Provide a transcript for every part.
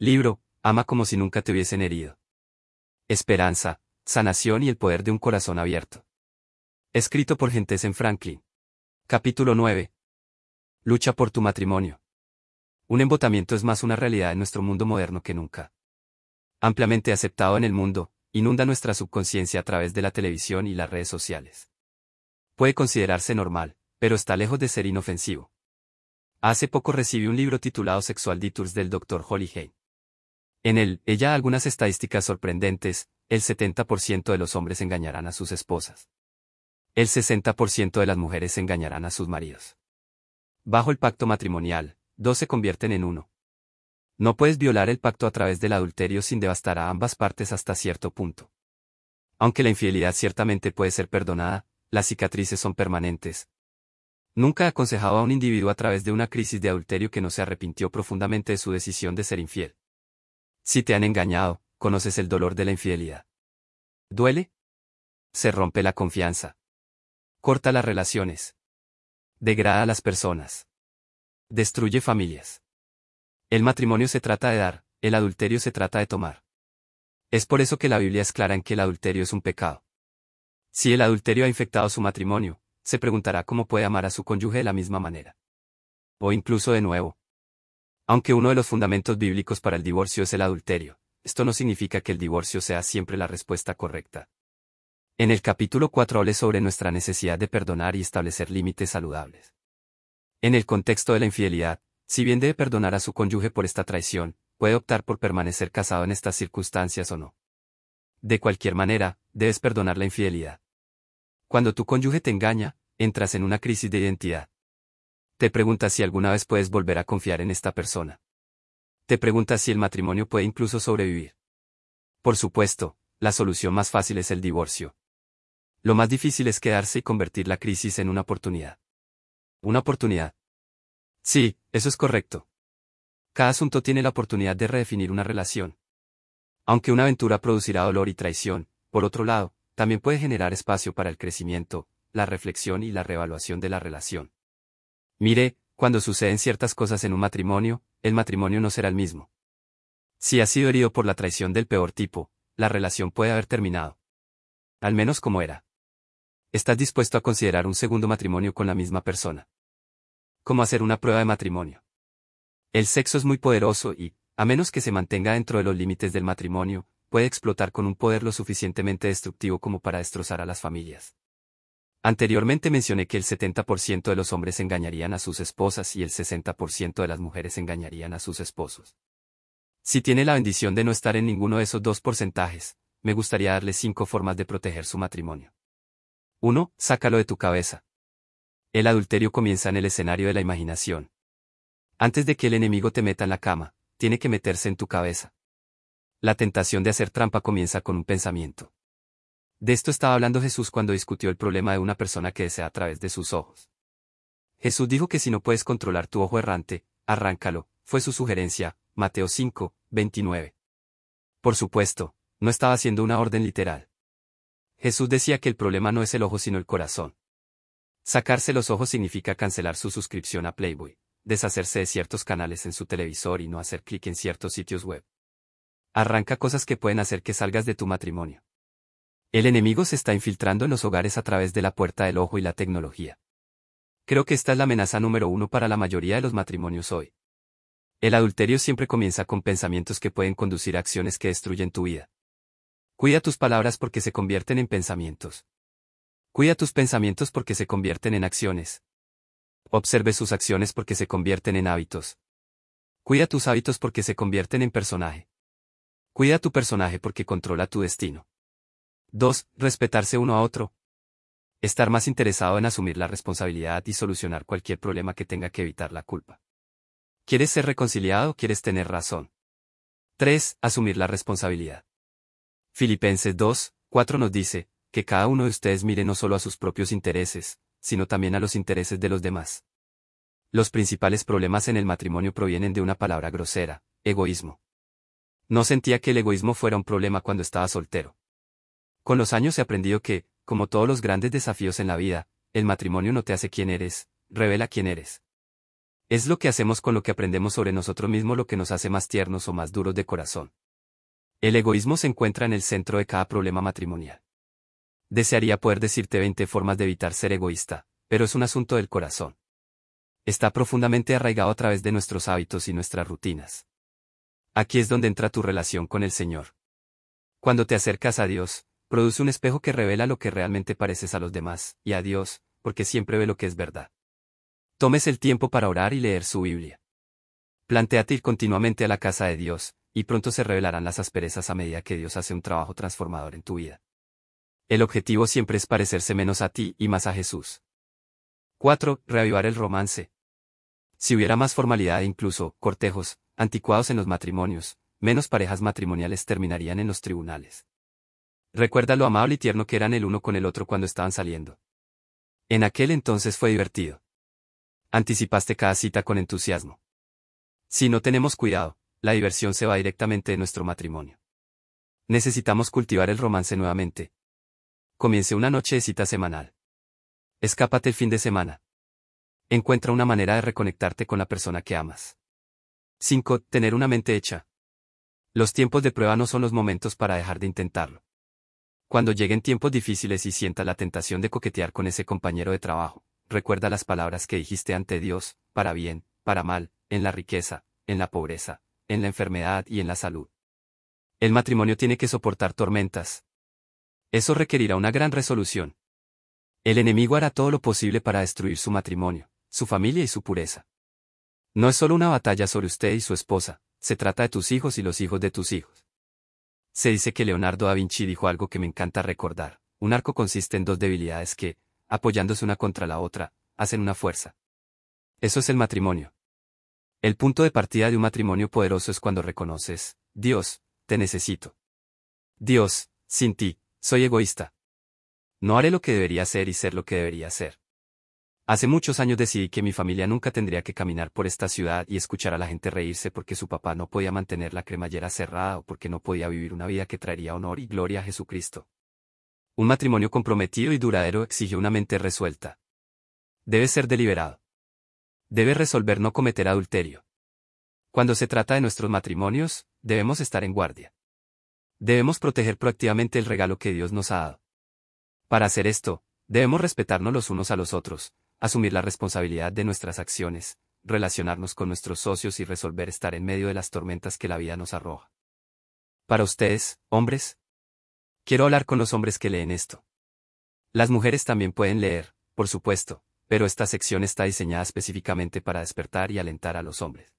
Libro, ama como si nunca te hubiesen herido. Esperanza, sanación y el poder de un corazón abierto. Escrito por en Franklin. Capítulo 9. Lucha por tu matrimonio. Un embotamiento es más una realidad en nuestro mundo moderno que nunca. Ampliamente aceptado en el mundo, inunda nuestra subconsciencia a través de la televisión y las redes sociales. Puede considerarse normal, pero está lejos de ser inofensivo. Hace poco recibí un libro titulado Sexual Detours del Dr. Holly Hay. En él, ella algunas estadísticas sorprendentes, el 70% de los hombres engañarán a sus esposas. El 60% de las mujeres engañarán a sus maridos. Bajo el pacto matrimonial, dos se convierten en uno. No puedes violar el pacto a través del adulterio sin devastar a ambas partes hasta cierto punto. Aunque la infidelidad ciertamente puede ser perdonada, las cicatrices son permanentes. Nunca he aconsejado a un individuo a través de una crisis de adulterio que no se arrepintió profundamente de su decisión de ser infiel. Si te han engañado, conoces el dolor de la infidelidad. ¿Duele? Se rompe la confianza. Corta las relaciones. Degrada a las personas. Destruye familias. El matrimonio se trata de dar, el adulterio se trata de tomar. Es por eso que la Biblia es clara en que el adulterio es un pecado. Si el adulterio ha infectado su matrimonio, se preguntará cómo puede amar a su cónyuge de la misma manera. O incluso de nuevo. Aunque uno de los fundamentos bíblicos para el divorcio es el adulterio, esto no significa que el divorcio sea siempre la respuesta correcta. En el capítulo 4 hablé sobre nuestra necesidad de perdonar y establecer límites saludables. En el contexto de la infidelidad, si bien debe perdonar a su cónyuge por esta traición, puede optar por permanecer casado en estas circunstancias o no. De cualquier manera, debes perdonar la infidelidad. Cuando tu cónyuge te engaña, entras en una crisis de identidad. Te preguntas si alguna vez puedes volver a confiar en esta persona. Te preguntas si el matrimonio puede incluso sobrevivir. Por supuesto, la solución más fácil es el divorcio. Lo más difícil es quedarse y convertir la crisis en una oportunidad. Una oportunidad. Sí, eso es correcto. Cada asunto tiene la oportunidad de redefinir una relación. Aunque una aventura producirá dolor y traición, por otro lado, también puede generar espacio para el crecimiento, la reflexión y la reevaluación de la relación. Mire, cuando suceden ciertas cosas en un matrimonio, el matrimonio no será el mismo. Si has sido herido por la traición del peor tipo, la relación puede haber terminado. Al menos como era. ¿Estás dispuesto a considerar un segundo matrimonio con la misma persona? como hacer una prueba de matrimonio. El sexo es muy poderoso y, a menos que se mantenga dentro de los límites del matrimonio, puede explotar con un poder lo suficientemente destructivo como para destrozar a las familias. Anteriormente mencioné que el 70% de los hombres engañarían a sus esposas y el 60% de las mujeres engañarían a sus esposos. Si tiene la bendición de no estar en ninguno de esos dos porcentajes, me gustaría darle cinco formas de proteger su matrimonio. 1. Sácalo de tu cabeza. El adulterio comienza en el escenario de la imaginación. Antes de que el enemigo te meta en la cama, tiene que meterse en tu cabeza. La tentación de hacer trampa comienza con un pensamiento. De esto estaba hablando Jesús cuando discutió el problema de una persona que desea a través de sus ojos. Jesús dijo que si no puedes controlar tu ojo errante, arráncalo, fue su sugerencia, Mateo 5, 29. Por supuesto, no estaba haciendo una orden literal. Jesús decía que el problema no es el ojo sino el corazón. Sacarse los ojos significa cancelar su suscripción a Playboy, deshacerse de ciertos canales en su televisor y no hacer clic en ciertos sitios web. Arranca cosas que pueden hacer que salgas de tu matrimonio. El enemigo se está infiltrando en los hogares a través de la puerta del ojo y la tecnología. Creo que esta es la amenaza número uno para la mayoría de los matrimonios hoy. El adulterio siempre comienza con pensamientos que pueden conducir a acciones que destruyen tu vida. Cuida tus palabras porque se convierten en pensamientos. Cuida tus pensamientos porque se convierten en acciones. Observe sus acciones porque se convierten en hábitos. Cuida tus hábitos porque se convierten en personaje. Cuida tu personaje porque controla tu destino. 2. Respetarse uno a otro. Estar más interesado en asumir la responsabilidad y solucionar cualquier problema que tenga que evitar la culpa. ¿Quieres ser reconciliado o quieres tener razón? 3. Asumir la responsabilidad. Filipenses 2, 4 nos dice, que cada uno de ustedes mire no solo a sus propios intereses, sino también a los intereses de los demás. Los principales problemas en el matrimonio provienen de una palabra grosera, egoísmo. No sentía que el egoísmo fuera un problema cuando estaba soltero. Con los años he aprendido que, como todos los grandes desafíos en la vida, el matrimonio no te hace quién eres, revela quién eres. Es lo que hacemos con lo que aprendemos sobre nosotros mismos lo que nos hace más tiernos o más duros de corazón. El egoísmo se encuentra en el centro de cada problema matrimonial. Desearía poder decirte 20 formas de evitar ser egoísta, pero es un asunto del corazón. Está profundamente arraigado a través de nuestros hábitos y nuestras rutinas. Aquí es donde entra tu relación con el Señor. Cuando te acercas a Dios, produce un espejo que revela lo que realmente pareces a los demás, y a Dios, porque siempre ve lo que es verdad. Tomes el tiempo para orar y leer su Biblia. Plantéate ir continuamente a la casa de Dios, y pronto se revelarán las asperezas a medida que Dios hace un trabajo transformador en tu vida. El objetivo siempre es parecerse menos a ti y más a Jesús. 4. Reavivar el romance. Si hubiera más formalidad e incluso cortejos, anticuados en los matrimonios, menos parejas matrimoniales terminarían en los tribunales. Recuerda lo amable y tierno que eran el uno con el otro cuando estaban saliendo. En aquel entonces fue divertido. Anticipaste cada cita con entusiasmo. Si no tenemos cuidado, la diversión se va directamente de nuestro matrimonio. Necesitamos cultivar el romance nuevamente. Comience una noche de cita semanal. Escápate el fin de semana. Encuentra una manera de reconectarte con la persona que amas. 5. Tener una mente hecha. Los tiempos de prueba no son los momentos para dejar de intentarlo. Cuando lleguen tiempos difíciles y sienta la tentación de coquetear con ese compañero de trabajo, recuerda las palabras que dijiste ante Dios, para bien, para mal, en la riqueza, en la pobreza, en la enfermedad y en la salud. El matrimonio tiene que soportar tormentas. Eso requerirá una gran resolución. El enemigo hará todo lo posible para destruir su matrimonio, su familia y su pureza. No es solo una batalla sobre usted y su esposa, se trata de tus hijos y los hijos de tus hijos. Se dice que Leonardo da Vinci dijo algo que me encanta recordar. Un arco consiste en dos debilidades que, apoyándose una contra la otra, hacen una fuerza. Eso es el matrimonio. El punto de partida de un matrimonio poderoso es cuando reconoces, Dios, te necesito. Dios, sin ti, soy egoísta. No haré lo que debería hacer y ser lo que debería ser. Hace muchos años decidí que mi familia nunca tendría que caminar por esta ciudad y escuchar a la gente reírse porque su papá no podía mantener la cremallera cerrada o porque no podía vivir una vida que traería honor y gloria a Jesucristo. Un matrimonio comprometido y duradero exige una mente resuelta. Debe ser deliberado. Debe resolver no cometer adulterio. Cuando se trata de nuestros matrimonios, debemos estar en guardia. Debemos proteger proactivamente el regalo que Dios nos ha dado. Para hacer esto, debemos respetarnos los unos a los otros, asumir la responsabilidad de nuestras acciones, relacionarnos con nuestros socios y resolver estar en medio de las tormentas que la vida nos arroja. Para ustedes, hombres, quiero hablar con los hombres que leen esto. Las mujeres también pueden leer, por supuesto, pero esta sección está diseñada específicamente para despertar y alentar a los hombres.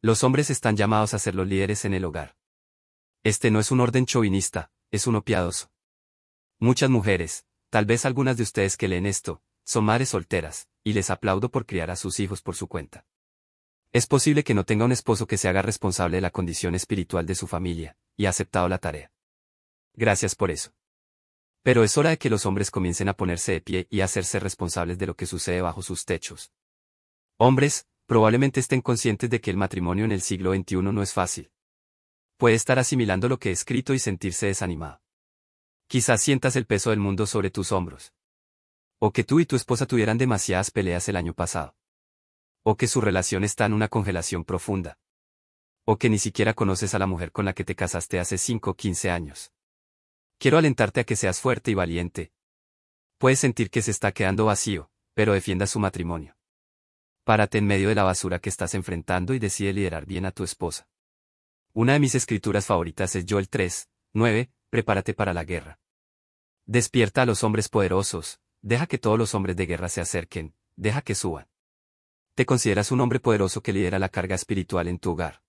Los hombres están llamados a ser los líderes en el hogar. Este no es un orden chauvinista, es uno piadoso. Muchas mujeres, tal vez algunas de ustedes que leen esto, son madres solteras, y les aplaudo por criar a sus hijos por su cuenta. Es posible que no tenga un esposo que se haga responsable de la condición espiritual de su familia, y ha aceptado la tarea. Gracias por eso. Pero es hora de que los hombres comiencen a ponerse de pie y a hacerse responsables de lo que sucede bajo sus techos. Hombres, probablemente estén conscientes de que el matrimonio en el siglo XXI no es fácil. Puede estar asimilando lo que he escrito y sentirse desanimado. Quizás sientas el peso del mundo sobre tus hombros. O que tú y tu esposa tuvieran demasiadas peleas el año pasado. O que su relación está en una congelación profunda. O que ni siquiera conoces a la mujer con la que te casaste hace 5 o 15 años. Quiero alentarte a que seas fuerte y valiente. Puedes sentir que se está quedando vacío, pero defienda su matrimonio. Párate en medio de la basura que estás enfrentando y decide liderar bien a tu esposa. Una de mis escrituras favoritas es Joel 3, 9, prepárate para la guerra. Despierta a los hombres poderosos, Deja que todos los hombres de guerra se acerquen, deja que suban. Te consideras un hombre poderoso que lidera la carga espiritual en tu hogar.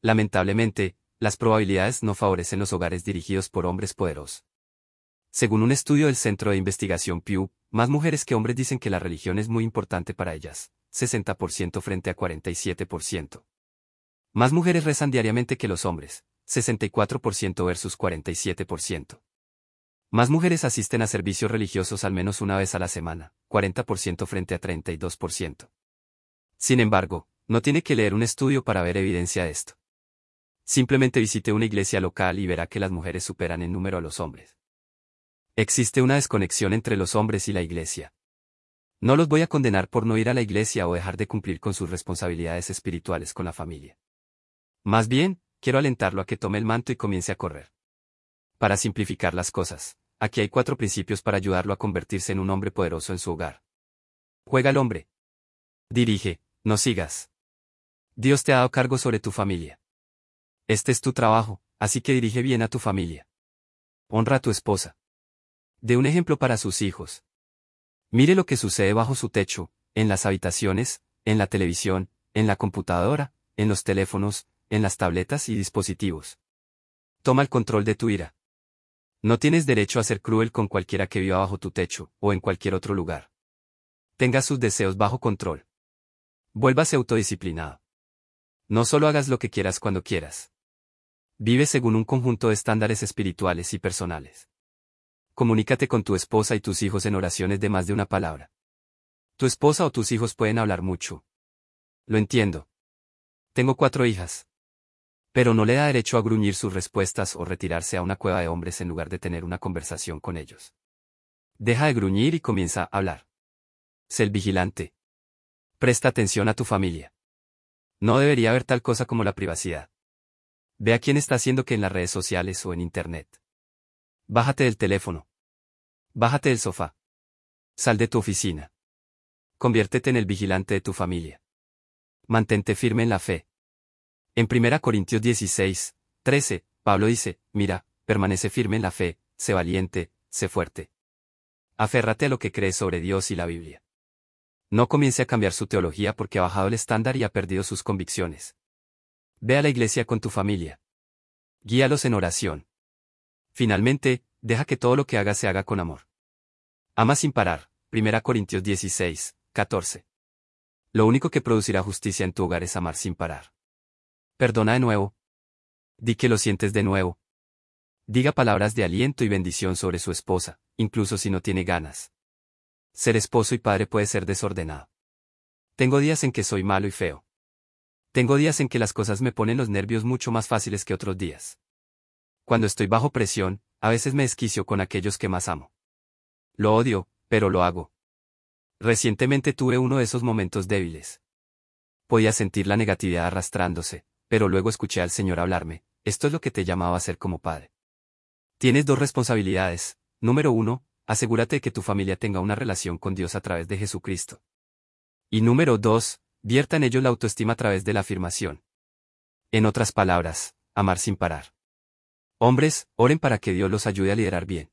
Lamentablemente, las probabilidades no favorecen los hogares dirigidos por hombres poderosos. Según un estudio del Centro de Investigación Pew, más mujeres que hombres dicen que la religión es muy importante para ellas, 60% frente a 47%. Más mujeres rezan diariamente que los hombres, 64% versus 47%. Más mujeres asisten a servicios religiosos al menos una vez a la semana, 40% frente a 32%. Sin embargo, no tiene que leer un estudio para ver evidencia de esto. Simplemente visite una iglesia local y verá que las mujeres superan en número a los hombres. Existe una desconexión entre los hombres y la iglesia. No los voy a condenar por no ir a la iglesia o dejar de cumplir con sus responsabilidades espirituales con la familia. Más bien, quiero alentarlo a que tome el manto y comience a correr. Para simplificar las cosas, aquí hay cuatro principios para ayudarlo a convertirse en un hombre poderoso en su hogar. Juega al hombre. Dirige, no sigas. Dios te ha dado cargo sobre tu familia. Este es tu trabajo, así que dirige bien a tu familia. Honra a tu esposa. De un ejemplo para sus hijos. Mire lo que sucede bajo su techo, en las habitaciones, en la televisión, en la computadora, en los teléfonos, en las tabletas y dispositivos. Toma el control de tu ira. No tienes derecho a ser cruel con cualquiera que viva bajo tu techo, o en cualquier otro lugar. Tenga sus deseos bajo control. Vuélvase autodisciplinado. No solo hagas lo que quieras cuando quieras. Vive según un conjunto de estándares espirituales y personales. Comunícate con tu esposa y tus hijos en oraciones de más de una palabra. Tu esposa o tus hijos pueden hablar mucho. Lo entiendo. Tengo cuatro hijas. Pero no le da derecho a gruñir sus respuestas o retirarse a una cueva de hombres en lugar de tener una conversación con ellos. Deja de gruñir y comienza a hablar. Sé el vigilante. Presta atención a tu familia. No debería haber tal cosa como la privacidad. Ve a quién está haciendo que en las redes sociales o en Internet. Bájate del teléfono. Bájate del sofá. Sal de tu oficina. Conviértete en el vigilante de tu familia. Mantente firme en la fe. En 1 Corintios 16, 13, Pablo dice, mira, permanece firme en la fe, sé valiente, sé fuerte. Aférrate a lo que crees sobre Dios y la Biblia. No comience a cambiar su teología porque ha bajado el estándar y ha perdido sus convicciones. Ve a la iglesia con tu familia. Guíalos en oración. Finalmente, deja que todo lo que haga se haga con amor. Ama sin parar. 1 Corintios 16, 14. Lo único que producirá justicia en tu hogar es amar sin parar. Perdona de nuevo. Di que lo sientes de nuevo. Diga palabras de aliento y bendición sobre su esposa, incluso si no tiene ganas. Ser esposo y padre puede ser desordenado. Tengo días en que soy malo y feo. Tengo días en que las cosas me ponen los nervios mucho más fáciles que otros días. Cuando estoy bajo presión, a veces me esquicio con aquellos que más amo. Lo odio, pero lo hago. Recientemente tuve uno de esos momentos débiles. Podía sentir la negatividad arrastrándose, pero luego escuché al Señor hablarme, esto es lo que te llamaba a ser como padre. Tienes dos responsabilidades. Número uno, asegúrate de que tu familia tenga una relación con Dios a través de Jesucristo. Y número dos, vierta en ellos la autoestima a través de la afirmación. En otras palabras, amar sin parar. Hombres, oren para que Dios los ayude a liderar bien.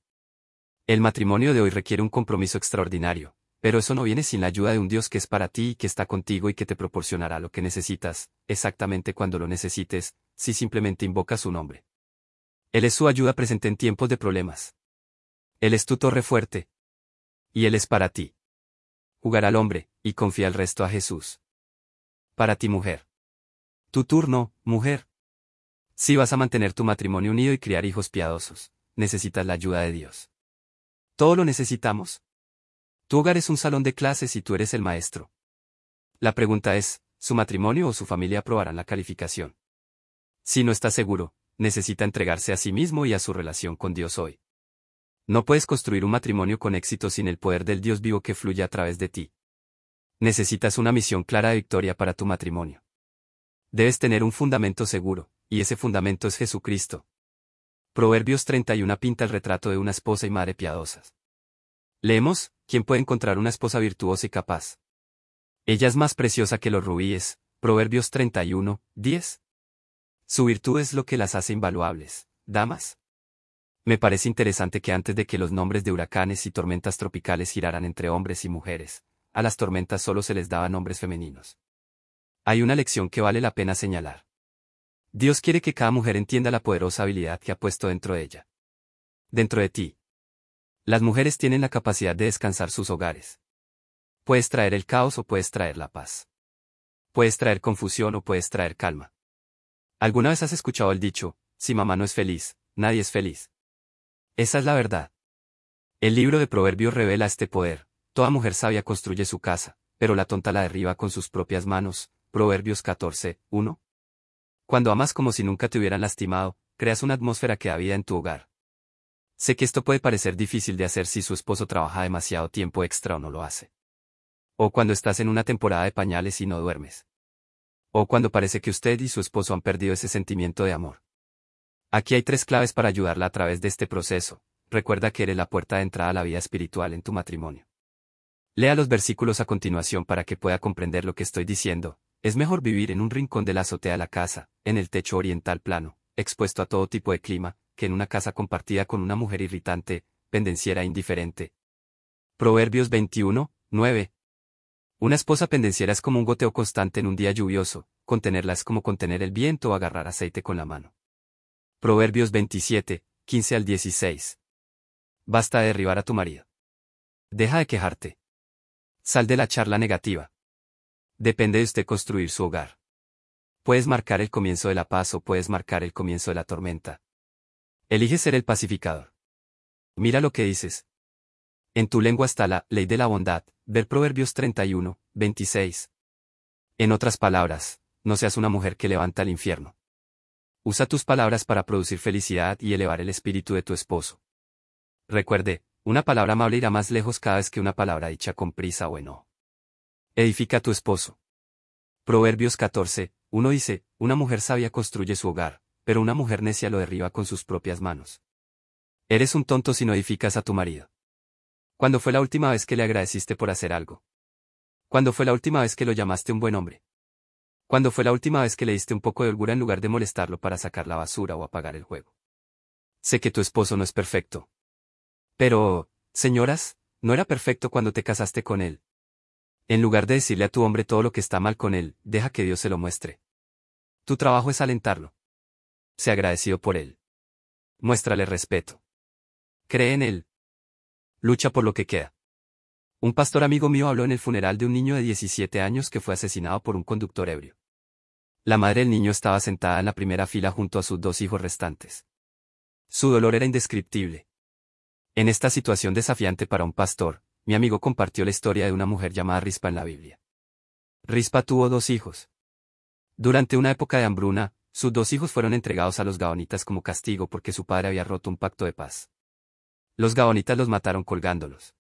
El matrimonio de hoy requiere un compromiso extraordinario, pero eso no viene sin la ayuda de un Dios que es para ti y que está contigo y que te proporcionará lo que necesitas, exactamente cuando lo necesites, si simplemente invocas su nombre. Él es su ayuda presente en tiempos de problemas. Él es tu torre fuerte. Y Él es para ti. Jugar al hombre, y confía el resto a Jesús. Para ti mujer. Tu turno, mujer. Si vas a mantener tu matrimonio unido y criar hijos piadosos, necesitas la ayuda de Dios. Todo lo necesitamos. Tu hogar es un salón de clases y tú eres el maestro. La pregunta es, ¿su matrimonio o su familia aprobarán la calificación? Si no está seguro, necesita entregarse a sí mismo y a su relación con Dios hoy. No puedes construir un matrimonio con éxito sin el poder del Dios vivo que fluye a través de ti. Necesitas una misión clara de victoria para tu matrimonio. Debes tener un fundamento seguro, y ese fundamento es Jesucristo. Proverbios 31 pinta el retrato de una esposa y madre piadosas. Leemos, ¿quién puede encontrar una esposa virtuosa y capaz? Ella es más preciosa que los rubíes, Proverbios 31, 10. Su virtud es lo que las hace invaluables, damas. Me parece interesante que antes de que los nombres de huracanes y tormentas tropicales giraran entre hombres y mujeres, a las tormentas solo se les daban nombres femeninos. Hay una lección que vale la pena señalar. Dios quiere que cada mujer entienda la poderosa habilidad que ha puesto dentro de ella. Dentro de ti. Las mujeres tienen la capacidad de descansar sus hogares. Puedes traer el caos o puedes traer la paz. Puedes traer confusión o puedes traer calma. ¿Alguna vez has escuchado el dicho, si mamá no es feliz, nadie es feliz? Esa es la verdad. El libro de Proverbios revela este poder. Toda mujer sabia construye su casa, pero la tonta la derriba con sus propias manos. Proverbios 14, 1. Cuando amas como si nunca te hubieran lastimado, creas una atmósfera que da vida en tu hogar. Sé que esto puede parecer difícil de hacer si su esposo trabaja demasiado tiempo extra o no lo hace. O cuando estás en una temporada de pañales y no duermes. O cuando parece que usted y su esposo han perdido ese sentimiento de amor. Aquí hay tres claves para ayudarla a través de este proceso. Recuerda que eres la puerta de entrada a la vida espiritual en tu matrimonio. Lea los versículos a continuación para que pueda comprender lo que estoy diciendo. Es mejor vivir en un rincón de la azotea de la casa, en el techo oriental plano, expuesto a todo tipo de clima, que en una casa compartida con una mujer irritante, pendenciera e indiferente. Proverbios 21, 9. Una esposa pendenciera es como un goteo constante en un día lluvioso, contenerla es como contener el viento o agarrar aceite con la mano. Proverbios 27, 15 al 16. Basta de derribar a tu marido. Deja de quejarte. Sal de la charla negativa. Depende de usted construir su hogar. Puedes marcar el comienzo de la paz o puedes marcar el comienzo de la tormenta. Elige ser el pacificador. Mira lo que dices. En tu lengua está la ley de la bondad, ver Proverbios 31, 26. En otras palabras, no seas una mujer que levanta el infierno. Usa tus palabras para producir felicidad y elevar el espíritu de tu esposo. Recuerde, una palabra amable irá más lejos cada vez que una palabra dicha con prisa o no. Edifica a tu esposo. Proverbios 14, uno dice, una mujer sabia construye su hogar, pero una mujer necia lo derriba con sus propias manos. Eres un tonto si no edificas a tu marido. ¿Cuándo fue la última vez que le agradeciste por hacer algo? ¿Cuándo fue la última vez que lo llamaste un buen hombre? ¿Cuándo fue la última vez que le diste un poco de holgura en lugar de molestarlo para sacar la basura o apagar el juego? Sé que tu esposo no es perfecto. Pero, señoras, no era perfecto cuando te casaste con él. En lugar de decirle a tu hombre todo lo que está mal con él, deja que Dios se lo muestre. Tu trabajo es alentarlo. Sé agradecido por él. Muéstrale respeto. Cree en él. Lucha por lo que queda. Un pastor amigo mío habló en el funeral de un niño de 17 años que fue asesinado por un conductor ebrio. La madre del niño estaba sentada en la primera fila junto a sus dos hijos restantes. Su dolor era indescriptible. En esta situación desafiante para un pastor, mi amigo compartió la historia de una mujer llamada Rispa en la Biblia. Rispa tuvo dos hijos. Durante una época de hambruna, sus dos hijos fueron entregados a los gaonitas como castigo porque su padre había roto un pacto de paz. Los gaonitas los mataron colgándolos.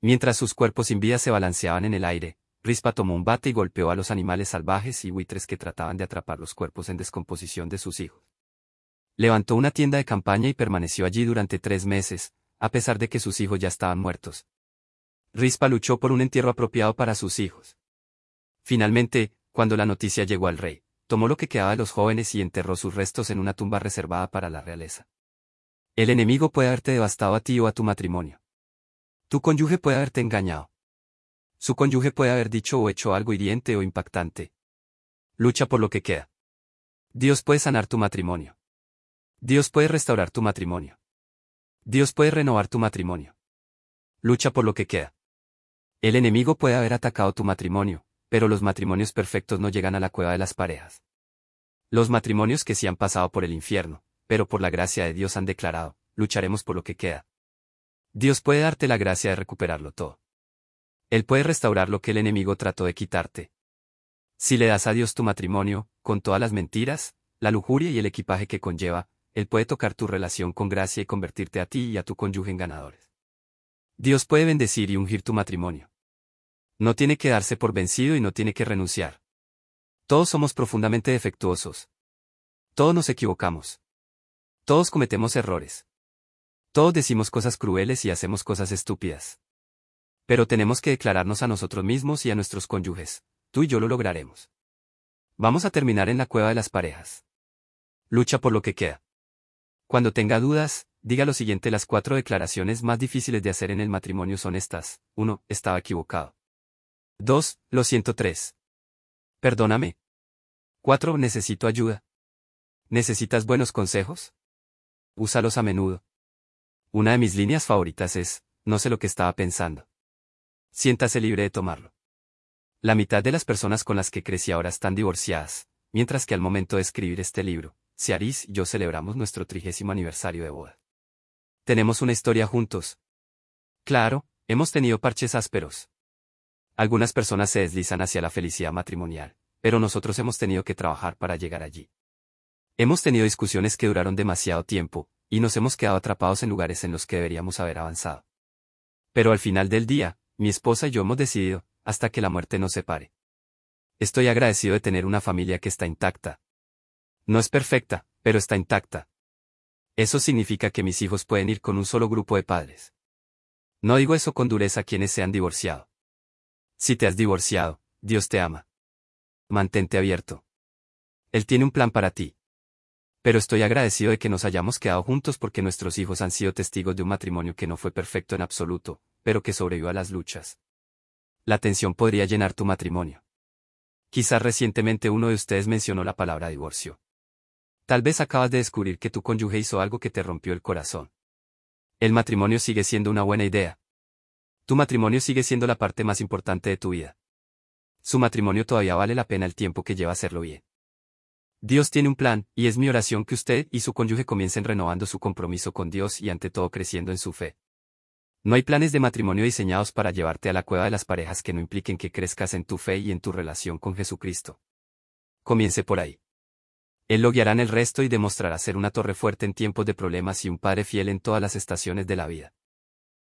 Mientras sus cuerpos sin vida se balanceaban en el aire, Rispa tomó un bate y golpeó a los animales salvajes y buitres que trataban de atrapar los cuerpos en descomposición de sus hijos. Levantó una tienda de campaña y permaneció allí durante tres meses, a pesar de que sus hijos ya estaban muertos. Rispa luchó por un entierro apropiado para sus hijos. Finalmente, cuando la noticia llegó al rey, tomó lo que quedaba de los jóvenes y enterró sus restos en una tumba reservada para la realeza. El enemigo puede haberte devastado a ti o a tu matrimonio. Tu cónyuge puede haberte engañado. Su cónyuge puede haber dicho o hecho algo hiriente o impactante. Lucha por lo que queda. Dios puede sanar tu matrimonio. Dios puede restaurar tu matrimonio. Dios puede renovar tu matrimonio. Lucha por lo que queda. El enemigo puede haber atacado tu matrimonio, pero los matrimonios perfectos no llegan a la cueva de las parejas. Los matrimonios que sí han pasado por el infierno, pero por la gracia de Dios han declarado, lucharemos por lo que queda. Dios puede darte la gracia de recuperarlo todo. Él puede restaurar lo que el enemigo trató de quitarte. Si le das a Dios tu matrimonio, con todas las mentiras, la lujuria y el equipaje que conlleva, Él puede tocar tu relación con gracia y convertirte a ti y a tu cónyuge en ganadores. Dios puede bendecir y ungir tu matrimonio. No tiene que darse por vencido y no tiene que renunciar. Todos somos profundamente defectuosos. Todos nos equivocamos. Todos cometemos errores. Todos decimos cosas crueles y hacemos cosas estúpidas. Pero tenemos que declararnos a nosotros mismos y a nuestros cónyuges. Tú y yo lo lograremos. Vamos a terminar en la cueva de las parejas. Lucha por lo que queda. Cuando tenga dudas, diga lo siguiente, las cuatro declaraciones más difíciles de hacer en el matrimonio son estas. 1. Estaba equivocado. 2. Lo siento 3. Perdóname. 4. Necesito ayuda. ¿Necesitas buenos consejos? Úsalos a menudo. Una de mis líneas favoritas es, no sé lo que estaba pensando. Siéntase libre de tomarlo. La mitad de las personas con las que crecí ahora están divorciadas, mientras que al momento de escribir este libro, Ciaris y yo celebramos nuestro trigésimo aniversario de boda. Tenemos una historia juntos. Claro, hemos tenido parches ásperos. Algunas personas se deslizan hacia la felicidad matrimonial, pero nosotros hemos tenido que trabajar para llegar allí. Hemos tenido discusiones que duraron demasiado tiempo, y nos hemos quedado atrapados en lugares en los que deberíamos haber avanzado. Pero al final del día, mi esposa y yo hemos decidido, hasta que la muerte nos separe. Estoy agradecido de tener una familia que está intacta. No es perfecta, pero está intacta. Eso significa que mis hijos pueden ir con un solo grupo de padres. No digo eso con dureza a quienes se han divorciado. Si te has divorciado, Dios te ama. Mantente abierto. Él tiene un plan para ti. Pero estoy agradecido de que nos hayamos quedado juntos porque nuestros hijos han sido testigos de un matrimonio que no fue perfecto en absoluto, pero que sobrevivió a las luchas. La tensión podría llenar tu matrimonio. Quizás recientemente uno de ustedes mencionó la palabra divorcio. Tal vez acabas de descubrir que tu cónyuge hizo algo que te rompió el corazón. El matrimonio sigue siendo una buena idea. Tu matrimonio sigue siendo la parte más importante de tu vida. Su matrimonio todavía vale la pena el tiempo que lleva hacerlo bien. Dios tiene un plan, y es mi oración que usted y su cónyuge comiencen renovando su compromiso con Dios y ante todo creciendo en su fe. No hay planes de matrimonio diseñados para llevarte a la cueva de las parejas que no impliquen que crezcas en tu fe y en tu relación con Jesucristo. Comience por ahí. Él lo guiará en el resto y demostrará ser una torre fuerte en tiempos de problemas y un padre fiel en todas las estaciones de la vida.